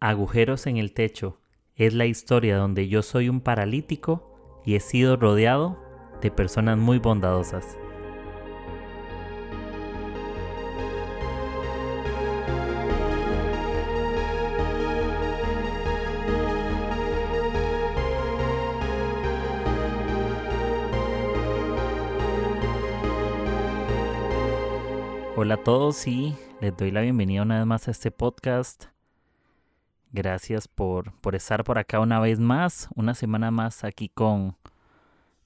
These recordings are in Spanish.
Agujeros en el techo es la historia donde yo soy un paralítico y he sido rodeado de personas muy bondadosas. Hola a todos y les doy la bienvenida una vez más a este podcast. Gracias por, por estar por acá una vez más, una semana más aquí con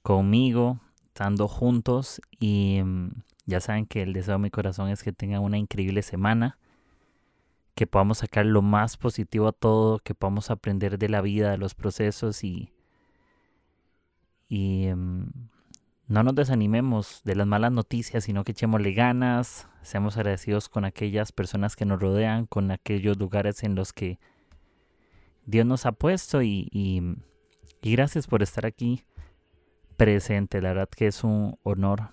conmigo, estando juntos y mm, ya saben que el deseo de mi corazón es que tengan una increíble semana, que podamos sacar lo más positivo a todo, que podamos aprender de la vida, de los procesos y, y mm, no nos desanimemos de las malas noticias, sino que echémosle ganas, seamos agradecidos con aquellas personas que nos rodean, con aquellos lugares en los que Dios nos ha puesto y, y, gracias por estar aquí presente. La verdad que es un honor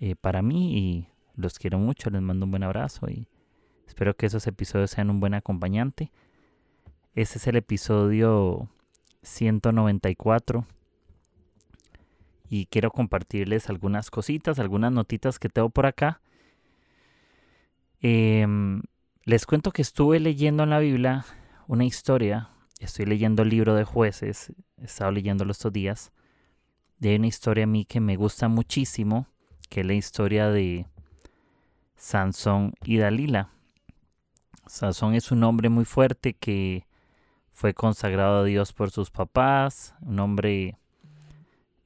eh, para mí y los quiero mucho. Les mando un buen abrazo y espero que esos episodios sean un buen acompañante. Este es el episodio 194 y quiero compartirles algunas cositas, algunas notitas que tengo por acá. Em, les cuento que estuve leyendo en la Biblia una historia estoy leyendo el libro de jueces, he estado leyéndolo estos días, de una historia a mí que me gusta muchísimo, que es la historia de Sansón y Dalila. Sansón es un hombre muy fuerte que fue consagrado a Dios por sus papás, un hombre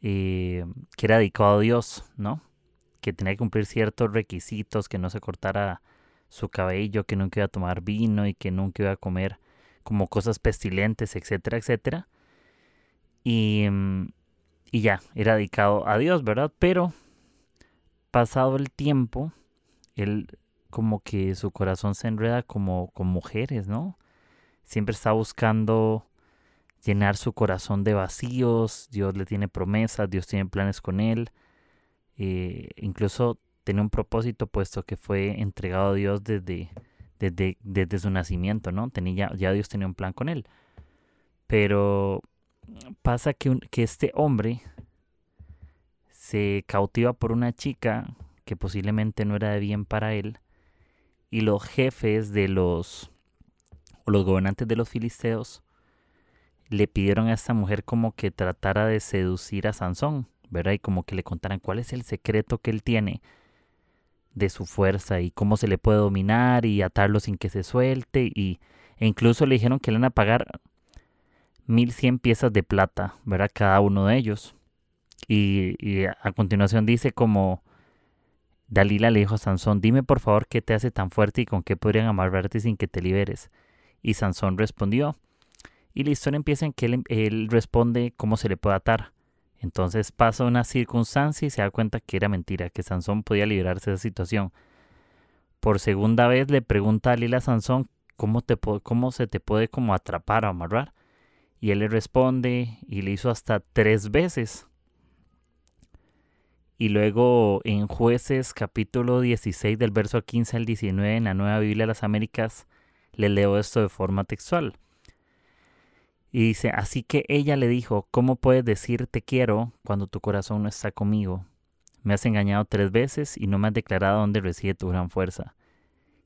eh, que era dedicado a Dios, ¿no? Que tenía que cumplir ciertos requisitos, que no se cortara su cabello, que nunca iba a tomar vino y que nunca iba a comer como cosas pestilentes, etcétera, etcétera. Y, mm, y ya, era dedicado a Dios, ¿verdad? Pero pasado el tiempo, él como que su corazón se enreda como con mujeres, ¿no? Siempre está buscando llenar su corazón de vacíos, Dios le tiene promesas, Dios tiene planes con él, eh, incluso tiene un propósito puesto que fue entregado a Dios desde, desde, su nacimiento, ¿no? Tenía, ya Dios tenía un plan con él. Pero pasa que, que este hombre se cautiva por una chica que posiblemente no era de bien para él y los jefes de los o los gobernantes de los filisteos le pidieron a esta mujer como que tratara de seducir a Sansón, ¿verdad? Y como que le contaran cuál es el secreto que él tiene de su fuerza y cómo se le puede dominar y atarlo sin que se suelte y e incluso le dijeron que le van a pagar 1100 piezas de plata, ¿verdad? Cada uno de ellos. Y, a continuación dice como Dalila le dijo a Sansón, dime por favor qué te hace tan fuerte y con qué podrían amarrarte sin que te liberes. Y Sansón respondió. Y la historia empieza en que él, él responde cómo se le puede atar. Entonces pasa una circunstancia y se da cuenta que era mentira, que Sansón podía librarse de esa situación. Por segunda vez le pregunta a Lila a Sansón cómo, te, se te puede como atrapar o amarrar. Y él le responde y le hizo hasta tres veces. Y luego en jueces capítulo 16 del verso 15 al 19 en la Nueva Biblia de las Américas le leo esto de forma textual. Y dice, así que ella le dijo, ¿cómo puedes decir te quiero cuando tu corazón no está conmigo? Me has engañado tres veces y no me has declarado dónde reside tu gran fuerza.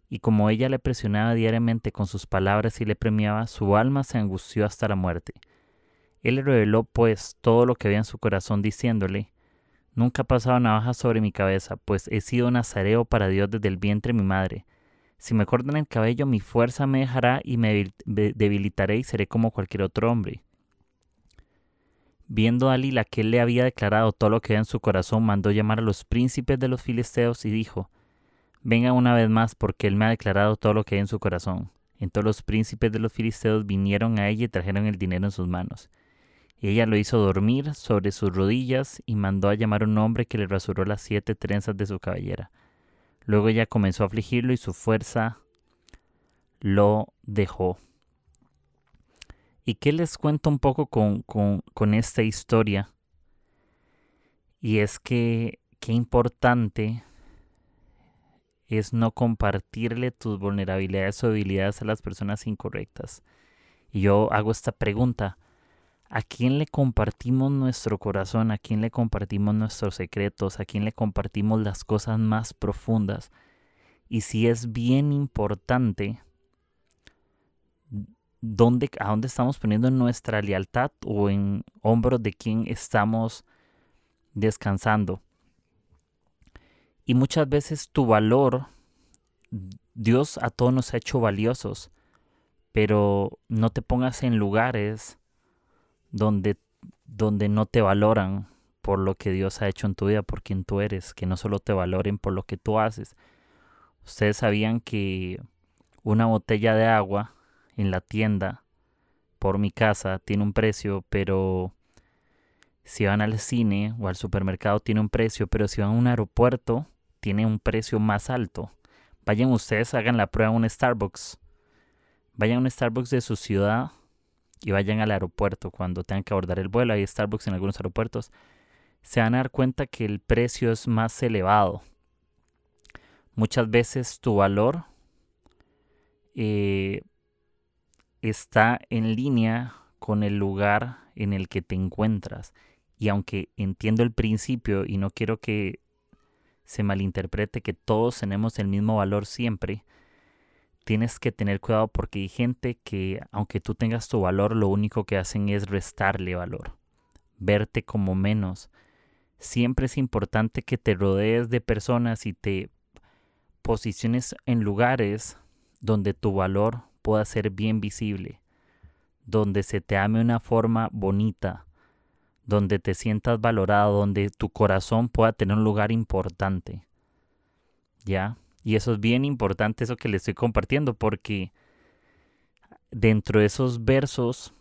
Y como ella le presionaba diariamente con sus palabras y le premiaba, su alma se angustió hasta la muerte. Él le reveló pues todo lo que había en su corazón diciéndole, Nunca ha pasado navaja sobre mi cabeza, pues he sido nazareo para Dios desde el vientre de mi madre. Si me cortan el cabello, mi fuerza me dejará y me debilitaré y seré como cualquier otro hombre. Viendo a Dalila que él le había declarado todo lo que había en su corazón, mandó llamar a los príncipes de los filisteos y dijo, Venga una vez más, porque él me ha declarado todo lo que hay en su corazón. Entonces los príncipes de los filisteos vinieron a ella y trajeron el dinero en sus manos. Y ella lo hizo dormir sobre sus rodillas y mandó a llamar a un hombre que le rasuró las siete trenzas de su cabellera. Luego ella comenzó a afligirlo y su fuerza lo dejó. ¿Y qué les cuento un poco con, con, esta historia? Y es que qué importante es no compartirle tus vulnerabilidades o debilidades a las personas incorrectas. Y yo hago esta pregunta. ¿A quién le compartimos nuestro corazón? ¿A quién le compartimos nuestros secretos? ¿A quién le compartimos las cosas más profundas? Y si es bien importante dónde, a dónde estamos poniendo nuestra lealtad o en hombros de quién estamos descansando. Y muchas veces tu valor, Dios a todos nos ha hecho valiosos, pero no te pongas en lugares donde, donde no te valoran por lo que Dios ha hecho en tu vida, por quien tú eres, que no solo te valoren por lo que tú haces. Ustedes sabían que una botella de agua en la tienda por mi casa tiene un precio, pero si van al cine o al supermercado tiene un precio, pero si van a un aeropuerto tiene un precio más alto. Vayan ustedes, hagan la prueba en un Starbucks. Vayan a un Starbucks de su ciudad y vayan al aeropuerto cuando tengan que abordar el vuelo. Hay Starbucks en algunos aeropuertos. Se van a dar cuenta que el precio es más elevado. Muchas veces tu valor eh, está en línea con el lugar en el que te encuentras. Y aunque entiendo el principio y no quiero que se malinterprete que todos tenemos el mismo valor siempre, tienes que tener cuidado porque hay gente que aunque tú tengas tu valor, lo único que hacen es restarle valor, verte como menos. Siempre es importante que te rodees de personas y te posiciones en lugares donde tu valor pueda ser bien visible, donde se te ame una forma bonita, donde te sientas valorado, donde tu corazón pueda tener un lugar importante. ¿Ya? Y eso es bien importante, eso que le estoy compartiendo, porque dentro de esos versos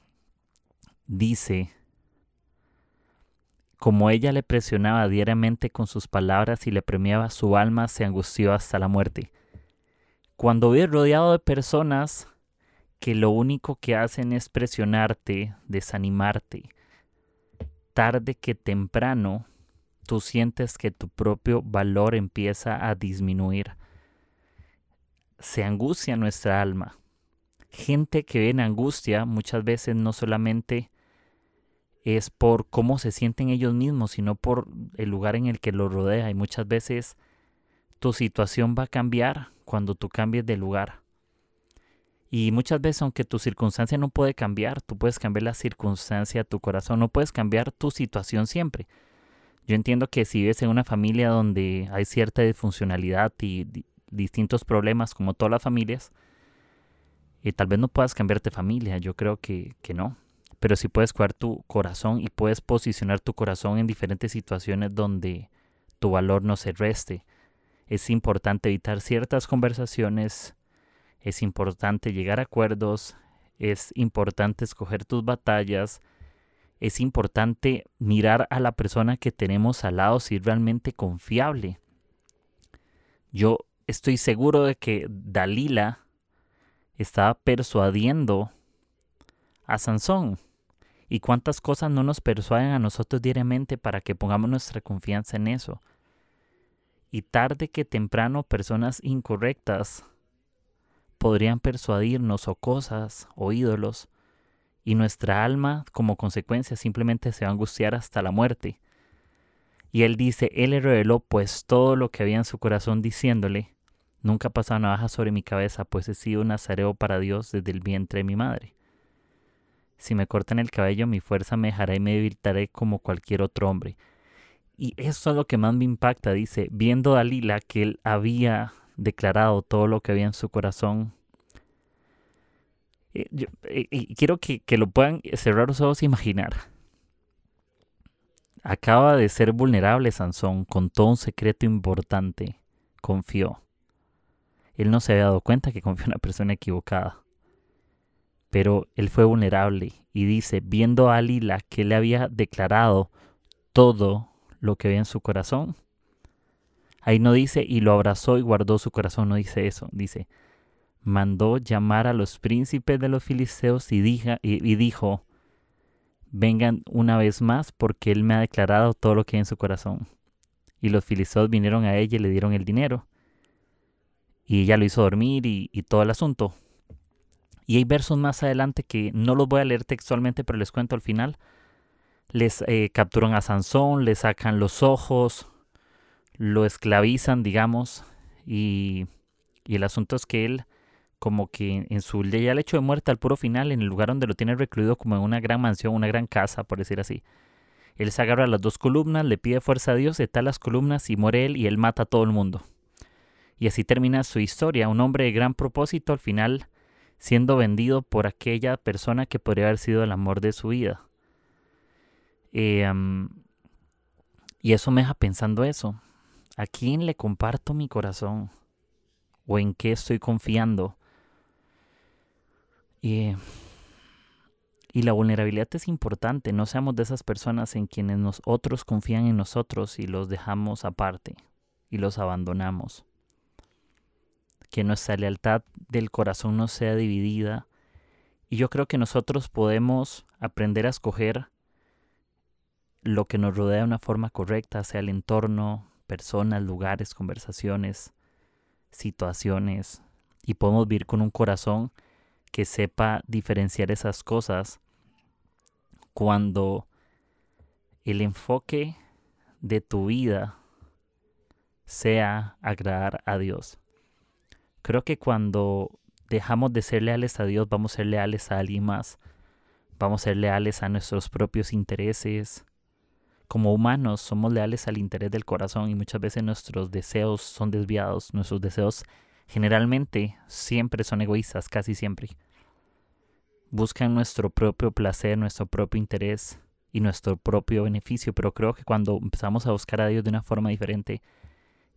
dice, como ella le presionaba diariamente con sus palabras y le premiaba, su alma se angustió hasta la muerte. Cuando vives rodeado de personas que lo único que hacen es presionarte, desanimarte, tarde que temprano tú sientes que tu propio valor empieza a disminuir. Se angustia nuestra alma. Gente que ve en angustia muchas veces no solamente es por cómo se sienten ellos mismos, sino por el lugar en el que los rodea. Y muchas veces tu situación va a cambiar cuando tú cambies de lugar. Y muchas veces, aunque tu circunstancia no puede cambiar, tú puedes cambiar la circunstancia, tu corazón, no puedes cambiar tu situación siempre. Yo entiendo que si vives en una familia donde hay cierta disfuncionalidad y distintos problemas, como todas las familias, y tal vez no puedas cambiarte familia, yo creo que, que no. Pero sí puedes cuidar tu corazón y puedes posicionar tu corazón en diferentes situaciones donde tu valor no se reste. Es importante evitar ciertas conversaciones es importante llegar a acuerdos, es importante escoger tus batallas, es importante mirar a la persona que tenemos al lado si es realmente confiable. Yo estoy seguro de que Dalila estaba persuadiendo a Sansón. ¿Y cuántas cosas no nos persuaden a nosotros diariamente para que pongamos nuestra confianza en eso? Y tarde que temprano personas incorrectas podrían persuadirnos o cosas o ídolos, y nuestra alma como consecuencia simplemente se va a angustiar hasta la muerte. Y él dice, él le reveló pues todo lo que había en su corazón diciéndole, nunca ha pasado navaja sobre mi cabeza, pues he sido un nazareo para Dios desde el vientre de mi madre. Si me cortan el cabello, mi fuerza me dejará y me debilitaré como cualquier otro hombre. Y eso es lo que más me impacta, dice, viendo a Dalila que él había declarado todo lo que había en su corazón. Eh, eh, y quiero que, lo puedan cerrar los ojos e imaginar. Acaba de ser vulnerable Sansón con todo un secreto importante. Confió. Él no se había dado cuenta que confió en una persona equivocada. Pero él fue vulnerable y dice, viendo a Alila que le había declarado todo lo que había en su corazón, Ahí no dice y lo abrazó y guardó su corazón, no dice eso, dice, mandó llamar a los príncipes de los filisteos y, y, dijo, vengan una vez más porque él me ha declarado todo lo que hay en su corazón. Y los filisteos vinieron a ella y le dieron el dinero. Y ella lo hizo dormir y, todo el asunto. Y hay versos más adelante que no los voy a leer textualmente, pero les cuento al final. Les eh, capturan a Sansón, le sacan los ojos, lo esclavizan, digamos, y, y el asunto es que él como que en su ya hecho de muerte al puro final, en el lugar donde lo tiene recluido como en una gran mansión, una gran casa, por decir así. Él se agarra a las dos columnas, le pide fuerza a Dios, tal las columnas y muere él y él mata a todo el mundo. Y así termina su historia, un hombre de gran propósito al final siendo vendido por aquella persona que podría haber sido el amor de su vida. Eh, y eso me deja pensando eso. ¿A quién le comparto mi corazón? ¿O en qué estoy confiando? Y la vulnerabilidad es importante. No seamos de esas personas en quienes nosotros confían en nosotros y los dejamos aparte y los abandonamos. Que nuestra lealtad del corazón no sea dividida. Y yo creo que nosotros podemos aprender a escoger lo que nos rodea de una forma correcta, sea el entorno, personas, lugares, conversaciones, situaciones. Y podemos vivir con un corazón que sepa diferenciar esas cosas cuando el enfoque de tu vida sea agradar a Dios. Creo que cuando dejamos de ser leales a Dios, vamos a ser leales a alguien más. Vamos a ser leales a nuestros propios intereses. Como humanos somos leales al interés del corazón y muchas veces nuestros deseos son desviados. Nuestros deseos generalmente siempre son egoístas, casi siempre. Buscan nuestro propio placer, nuestro propio interés y nuestro propio beneficio, pero creo que cuando empezamos a buscar a Dios de una forma diferente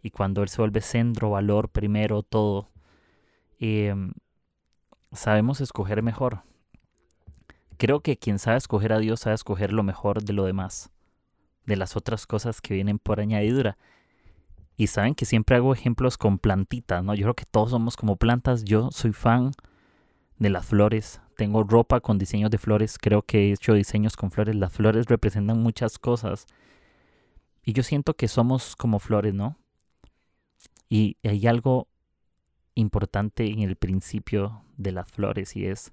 y cuando Él se vuelve centro, valor, primero, todo, em, sabemos escoger mejor. Creo que quien sabe escoger a Dios sabe escoger lo mejor de lo demás, de las otras cosas que vienen por añadidura. Y saben que siempre hago ejemplos con plantitas, ¿no? Yo creo que todos somos como plantas. Yo soy fan de las flores. Tengo ropa con diseños de flores. Creo que he hecho diseños con flores. Las flores representan muchas cosas. Y yo siento que somos como flores, ¿no? Y hay algo importante en el principio de las flores y es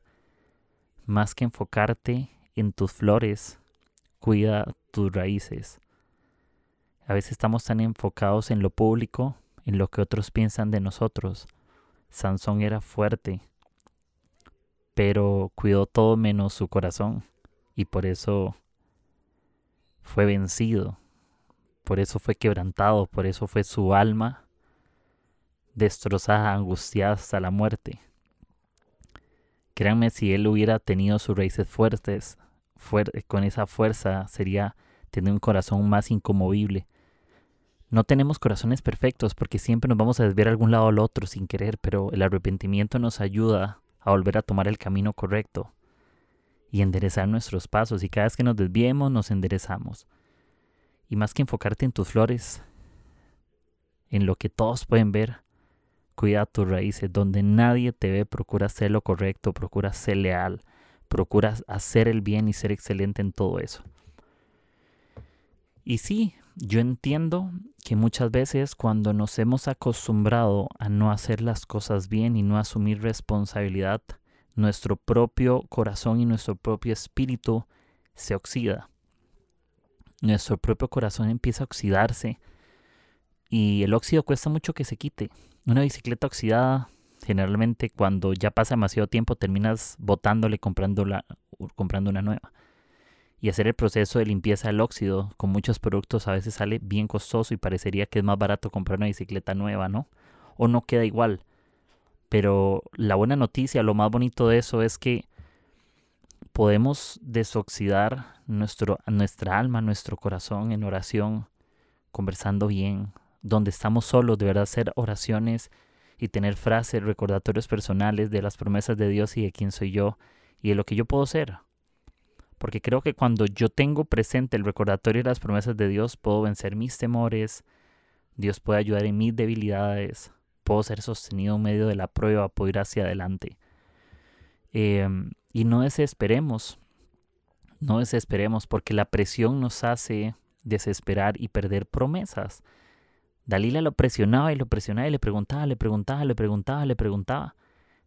más que enfocarte en tus flores, cuida tus raíces. A veces estamos tan enfocados en lo público, en lo que otros piensan de nosotros. Sansón era fuerte, pero cuidó todo menos su corazón y por eso fue vencido, por eso fue quebrantado, por eso fue su alma destrozada, angustiada hasta la muerte. Créanme, si él hubiera tenido sus raíces fuertes, con esa fuerza sería tener un corazón más incomovible, no tenemos corazones perfectos porque siempre nos vamos a desviar a algún lado al otro sin querer, pero el arrepentimiento nos ayuda a volver a tomar el camino correcto y enderezar nuestros pasos y cada vez que nos desviemos nos enderezamos. Y más que enfocarte en tus flores, en lo que todos pueden ver, cuida tus raíces, donde nadie te ve, procura hacer lo correcto, procura ser leal, procura hacer el bien y ser excelente en todo eso. Y sí, yo entiendo que muchas veces cuando nos hemos acostumbrado a no hacer las cosas bien y no asumir responsabilidad, nuestro propio corazón y nuestro propio espíritu se oxida. Nuestro propio corazón empieza a oxidarse y el óxido cuesta mucho que se quite. Una bicicleta oxidada, generalmente cuando ya pasa demasiado tiempo terminas botándole comprando, comprando una nueva y hacer el proceso de limpieza del óxido con muchos productos a veces sale bien costoso y parecería que es más barato comprar una bicicleta nueva, ¿no? O no queda igual. Pero la buena noticia, lo más bonito de eso es que podemos desoxidar nuestro, nuestra alma, nuestro corazón en oración, conversando bien, donde estamos solos, de verdad hacer oraciones y tener frases, recordatorios personales de las promesas de Dios y de quién soy yo y de lo que yo puedo ser porque creo que cuando yo tengo presente el recordatorio de las promesas de Dios, puedo vencer mis temores, Dios puede ayudar en mis debilidades, puedo ser sostenido en medio de la prueba, puedo ir hacia adelante. Em, y no desesperemos, no desesperemos, porque la presión nos hace desesperar y perder promesas. Dalila lo presionaba y lo presionaba y le preguntaba, le preguntaba, le preguntaba, le preguntaba.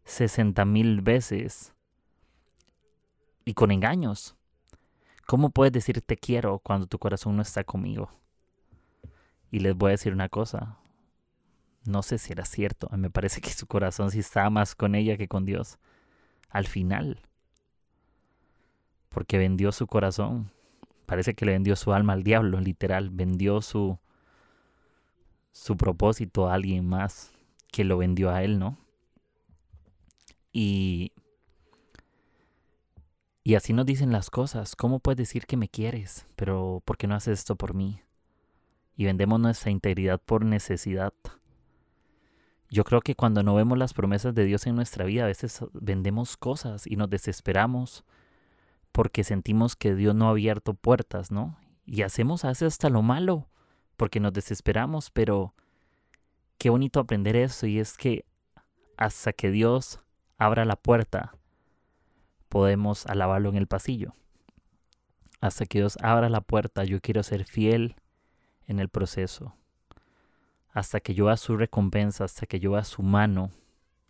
60 mil veces. Y con engaños. ¿Cómo puedes decir te quiero cuando tu corazón no está conmigo? Y les voy a decir una cosa. No sé si era cierto. Me parece que su corazón sí estaba más con ella que con Dios. Al final. Porque vendió su corazón. Parece que le vendió su alma al diablo, literal. Vendió su, su propósito a alguien más que lo vendió a él, ¿no? Y, y así nos dicen las cosas. ¿Cómo puedes decir que me quieres? Pero ¿por qué no haces esto por mí? Y vendemos nuestra integridad por necesidad. Yo creo que cuando no vemos las promesas de Dios en nuestra vida, a veces vendemos cosas y nos desesperamos porque sentimos que Dios no ha abierto puertas, ¿no? Y hacemos a hasta lo malo porque nos desesperamos, pero qué bonito aprender eso y es que hasta que Dios abra la puerta, podemos alabarlo en el pasillo. Hasta que Dios abra la puerta, yo quiero ser fiel en el proceso. Hasta que yo vea su recompensa, hasta que yo vea su mano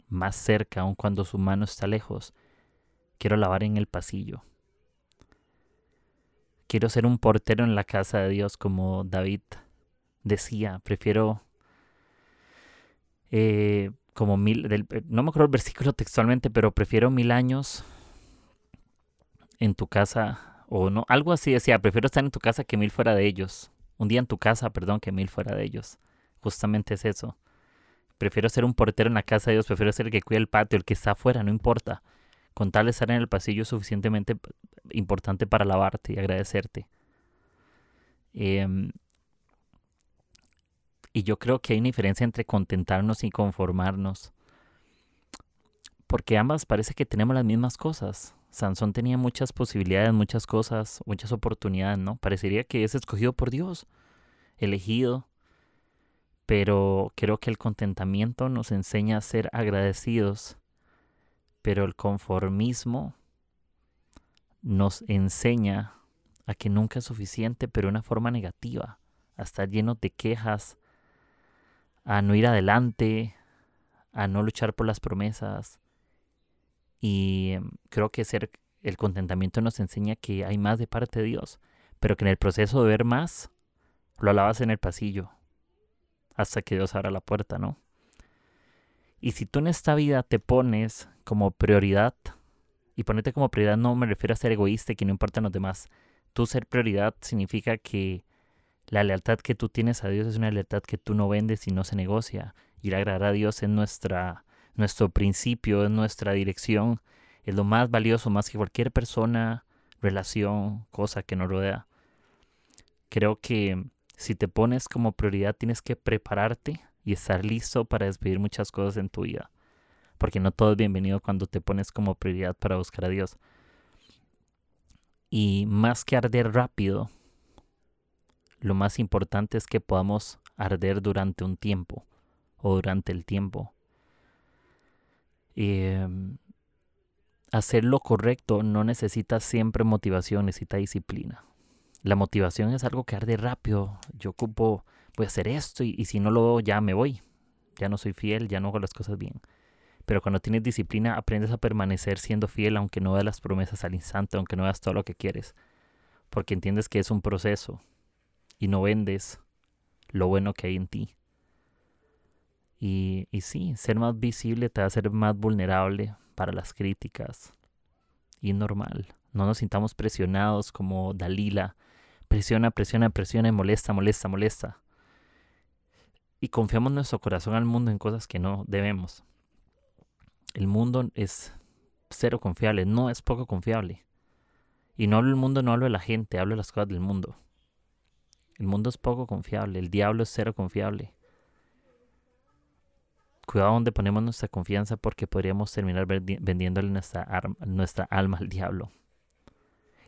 más cerca, aun cuando su mano está lejos, quiero alabar en el pasillo. Quiero ser un portero en la casa de Dios, como David decía. Prefiero eh, como mil, eh, no me acuerdo el versículo textualmente, pero prefiero mil años en tu casa, o no, algo así decía, prefiero estar en tu casa que mil fuera de ellos. Un día en tu casa, perdón, que mil fuera de ellos. Justamente es eso. Prefiero ser un portero en la casa de Dios, prefiero ser el que cuida el patio, el que está afuera, no importa. Con tal de estar en el pasillo suficientemente importante para alabarte y agradecerte. Em, y yo creo que hay una diferencia entre contentarnos y conformarnos. Porque ambas parece que tenemos las mismas cosas. Sansón tenía muchas posibilidades, muchas cosas, muchas oportunidades, ¿no? Parecería que es escogido por Dios, elegido. Pero creo que el contentamiento nos enseña a ser agradecidos. Pero el conformismo nos enseña a que nunca es suficiente, pero de una forma negativa, a estar lleno de quejas, a no ir adelante, a no luchar por las promesas. Y em, creo que ser el contentamiento nos enseña que hay más de parte de Dios, pero que en el proceso de ver más, lo alabas en el pasillo, hasta que Dios abra la puerta, ¿no? Y si tú en esta vida te pones como prioridad, y ponerte como prioridad no me refiero a ser egoísta y que no importan los demás, tú ser prioridad significa que la lealtad que tú tienes a Dios es una lealtad que tú no vendes y no se negocia. Ir a agradar a Dios es nuestra, nuestro principio, es nuestra dirección. Es lo más valioso, más que cualquier persona, relación, cosa que nos rodea. Creo que si te pones como prioridad tienes que prepararte y estar listo para despedir muchas cosas en tu vida. Porque no todo es bienvenido cuando te pones como prioridad para buscar a Dios. Y más que arder rápido, lo más importante es que podamos arder durante un tiempo o durante el tiempo. Em, hacer lo correcto no necesita siempre motivación, necesita disciplina. La motivación es algo que arde rápido. Yo ocupo, voy a hacer esto y, y si no lo hago ya me voy. Ya no soy fiel, ya no hago las cosas bien. Pero cuando tienes disciplina aprendes a permanecer siendo fiel aunque no veas las promesas al instante, aunque no veas todo lo que quieres. Porque entiendes que es un proceso y no vendes lo bueno que hay en ti. Y, y sí, ser más visible te va a hacer más vulnerable para las críticas. Y normal. No nos sintamos presionados como Dalila. Presiona, presiona, presiona y molesta, molesta, molesta. Y confiamos nuestro corazón al mundo en cosas que no debemos. El mundo es cero confiable, no es poco confiable. Y no hablo del mundo, no hablo de la gente, hablo de las cosas del mundo. El mundo es poco confiable, el diablo es cero confiable. Cuidado donde ponemos nuestra confianza porque podríamos terminar vendiéndole nuestra, alma al diablo.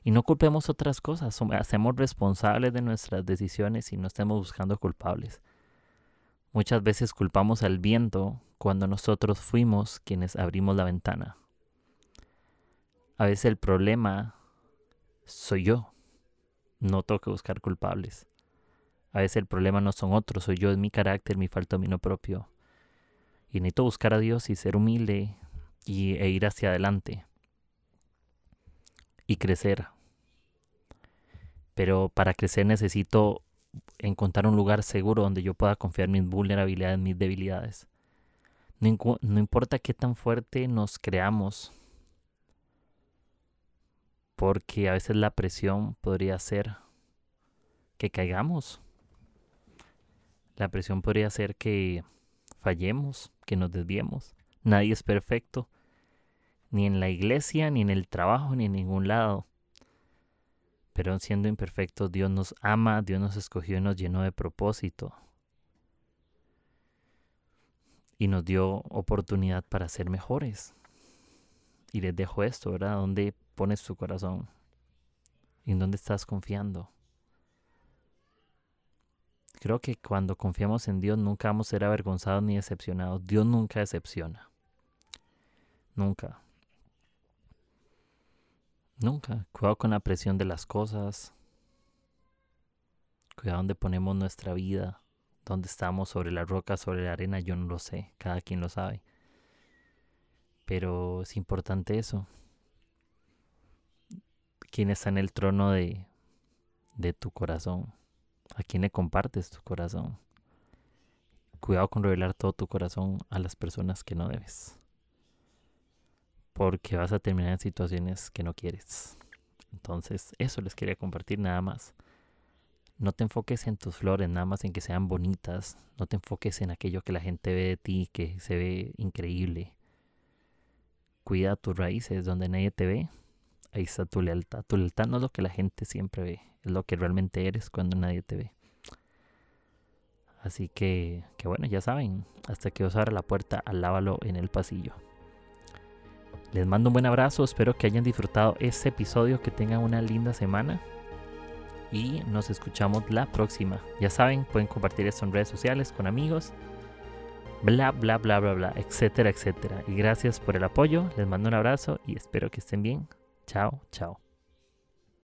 Y no culpemos otras cosas, hacemos responsables de nuestras decisiones y no estemos buscando culpables. Muchas veces culpamos al viento cuando nosotros fuimos quienes abrimos la ventana. A veces el problema soy yo. No tengo que buscar culpables. A veces el problema no son otros, soy yo, es mi carácter, mi falta dominio propio. Y necesito buscar a Dios y ser humilde y, e ir hacia adelante. Y crecer. Pero para crecer necesito encontrar un lugar seguro donde yo pueda confiar mis vulnerabilidades, mis debilidades. No, importa qué tan fuerte nos creamos, porque a veces la presión podría ser que caigamos. La presión podría ser que fallemos, que nos desviemos. Nadie es perfecto, ni en la iglesia, ni en el trabajo, ni en ningún lado. Pero siendo imperfectos, Dios nos ama, Dios nos escogió y nos llenó de propósito. Y nos dio oportunidad para ser mejores. Y les dejo esto, ¿verdad? ¿Dónde pones tu corazón? ¿En dónde estás confiando? Creo que cuando confiamos en Dios nunca vamos a ser avergonzados ni decepcionados. Dios nunca decepciona. Nunca. Nunca. Cuidado con la presión de las cosas. Cuidado donde ponemos nuestra vida. Dónde estamos, sobre la roca, sobre la arena, yo no lo sé. Cada quien lo sabe. Pero es importante eso. ¿Quién está en el trono de, de tu corazón? ¿A quién le compartes tu corazón? Cuidado con revelar todo tu corazón a las personas que no debes. Porque vas a terminar en situaciones que no quieres. Entonces, eso les quería compartir nada más. No te enfoques en tus flores, nada más en que sean bonitas. No te enfoques en aquello que la gente ve de ti, que se ve increíble. Cuida tus raíces donde nadie te ve. Ahí está tu lealtad. Tu lealtad no es lo que la gente siempre ve es lo que realmente eres cuando nadie te ve. Así que, que bueno, ya saben, hasta que os abra la puerta, alábalo en el pasillo. Les mando un buen abrazo, espero que hayan disfrutado este episodio, que tengan una linda semana y nos escuchamos la próxima. Ya saben, pueden compartir esto en redes sociales con amigos, bla, bla, bla, bla, bla, etcétera, etcétera. Y gracias por el apoyo, les mando un abrazo y espero que estén bien. Chao, chao.